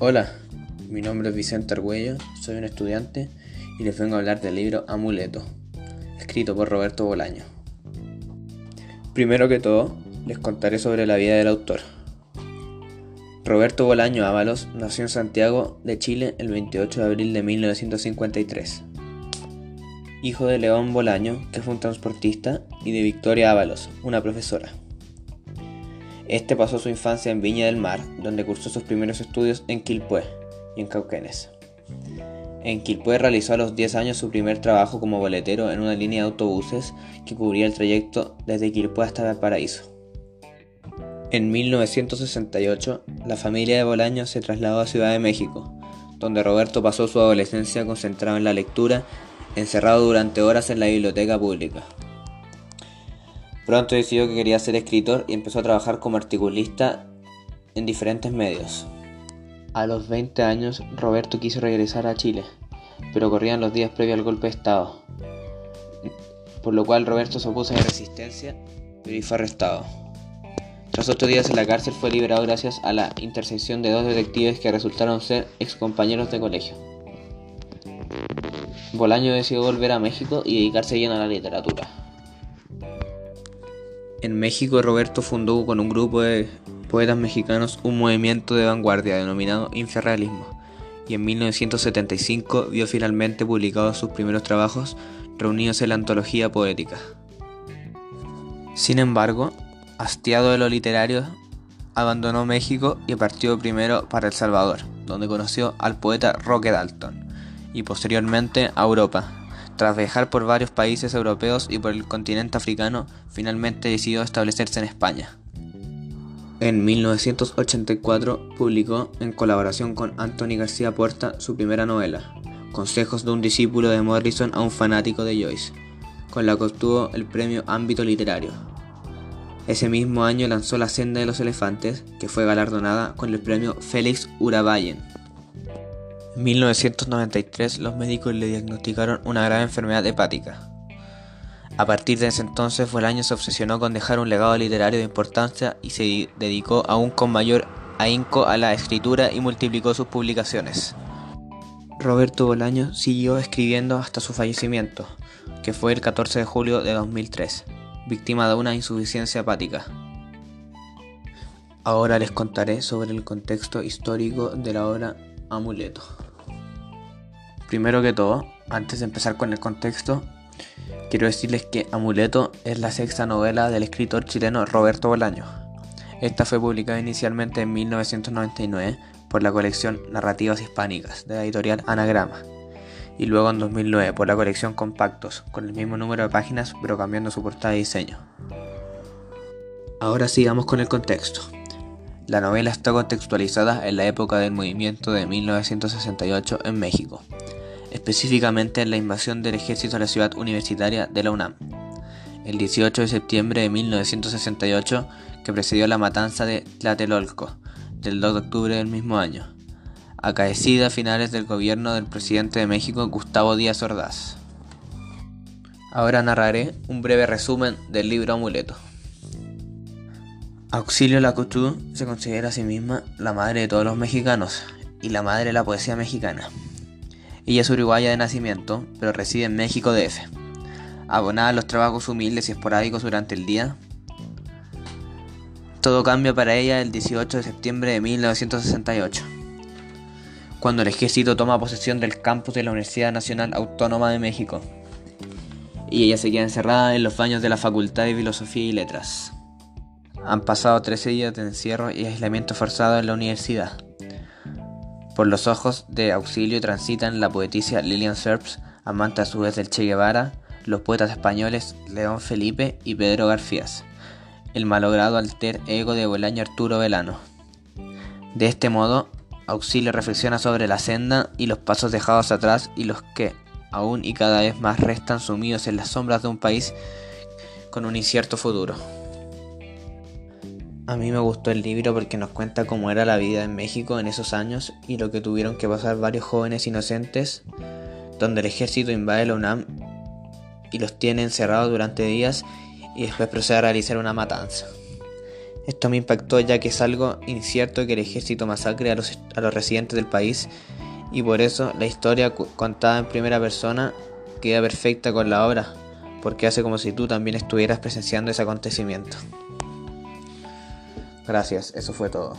Hola, mi nombre es Vicente Argüello, soy un estudiante y les vengo a hablar del libro Amuleto, escrito por Roberto Bolaño. Primero que todo, les contaré sobre la vida del autor. Roberto Bolaño Ábalos nació en Santiago de Chile el 28 de abril de 1953. Hijo de León Bolaño, que fue un transportista, y de Victoria Ábalos, una profesora. Este pasó su infancia en Viña del Mar, donde cursó sus primeros estudios en Quilpué y en Cauquenes. En Quilpué realizó a los 10 años su primer trabajo como boletero en una línea de autobuses que cubría el trayecto desde Quilpué hasta Valparaíso. En 1968, la familia de Bolaño se trasladó a Ciudad de México, donde Roberto pasó su adolescencia concentrado en la lectura, encerrado durante horas en la biblioteca pública. Pronto decidió que quería ser escritor y empezó a trabajar como articulista en diferentes medios. A los 20 años, Roberto quiso regresar a Chile, pero corrían los días previos al golpe de Estado, por lo cual Roberto se opuso a la resistencia y fue arrestado. Tras ocho días en la cárcel fue liberado gracias a la intercesión de dos detectives que resultaron ser excompañeros de colegio. Bolaño decidió volver a México y dedicarse bien a la literatura. En México, Roberto fundó con un grupo de poetas mexicanos un movimiento de vanguardia denominado Infrarrealismo, y en 1975 vio finalmente publicados sus primeros trabajos reunidos en la antología poética. Sin embargo, hastiado de lo literario, abandonó México y partió primero para El Salvador, donde conoció al poeta Roque Dalton, y posteriormente a Europa, tras viajar por varios países europeos y por el continente africano, finalmente decidió establecerse en España. En 1984 publicó, en colaboración con Anthony García Puerta, su primera novela, Consejos de un discípulo de Morrison a un fanático de Joyce, con la que obtuvo el premio Ámbito Literario. Ese mismo año lanzó La senda de los elefantes, que fue galardonada con el premio Félix Urabayen. En 1993 los médicos le diagnosticaron una grave enfermedad hepática. A partir de ese entonces Bolaño se obsesionó con dejar un legado literario de importancia y se dedicó aún con mayor ahínco a la escritura y multiplicó sus publicaciones. Roberto Bolaño siguió escribiendo hasta su fallecimiento, que fue el 14 de julio de 2003, víctima de una insuficiencia hepática. Ahora les contaré sobre el contexto histórico de la obra Amuleto. Primero que todo, antes de empezar con el contexto, quiero decirles que Amuleto es la sexta novela del escritor chileno Roberto Bolaño. Esta fue publicada inicialmente en 1999 por la colección Narrativas Hispánicas de la editorial Anagrama y luego en 2009 por la colección Compactos con el mismo número de páginas pero cambiando su portada y diseño. Ahora sigamos con el contexto. La novela está contextualizada en la época del movimiento de 1968 en México, específicamente en la invasión del ejército a la ciudad universitaria de la UNAM, el 18 de septiembre de 1968 que precedió la matanza de Tlatelolco, del 2 de octubre del mismo año, acaecida a finales del gobierno del presidente de México Gustavo Díaz Ordaz. Ahora narraré un breve resumen del libro Amuleto. Auxilio Lacouture se considera a sí misma la madre de todos los mexicanos y la madre de la poesía mexicana. Ella es uruguaya de nacimiento, pero reside en México DF. Abonada a los trabajos humildes y esporádicos durante el día, todo cambia para ella el 18 de septiembre de 1968, cuando el ejército toma posesión del campus de la Universidad Nacional Autónoma de México, y ella se queda encerrada en los baños de la Facultad de Filosofía y Letras. Han pasado 13 días de encierro y aislamiento forzado en la universidad. Por los ojos de auxilio transitan la poetisa Lilian Serps, amante a su vez del Che Guevara, los poetas españoles León Felipe y Pedro Garcías, el malogrado alter ego de Bolaño Arturo Velano. De este modo, Auxilio reflexiona sobre la senda y los pasos dejados atrás y los que aún y cada vez más restan sumidos en las sombras de un país con un incierto futuro. A mí me gustó el libro porque nos cuenta cómo era la vida en México en esos años y lo que tuvieron que pasar varios jóvenes inocentes, donde el ejército invade la UNAM y los tiene encerrados durante días y después procede a realizar una matanza. Esto me impactó ya que es algo incierto que el ejército masacre a los, a los residentes del país y por eso la historia contada en primera persona queda perfecta con la obra, porque hace como si tú también estuvieras presenciando ese acontecimiento. Gracias, eso fue todo.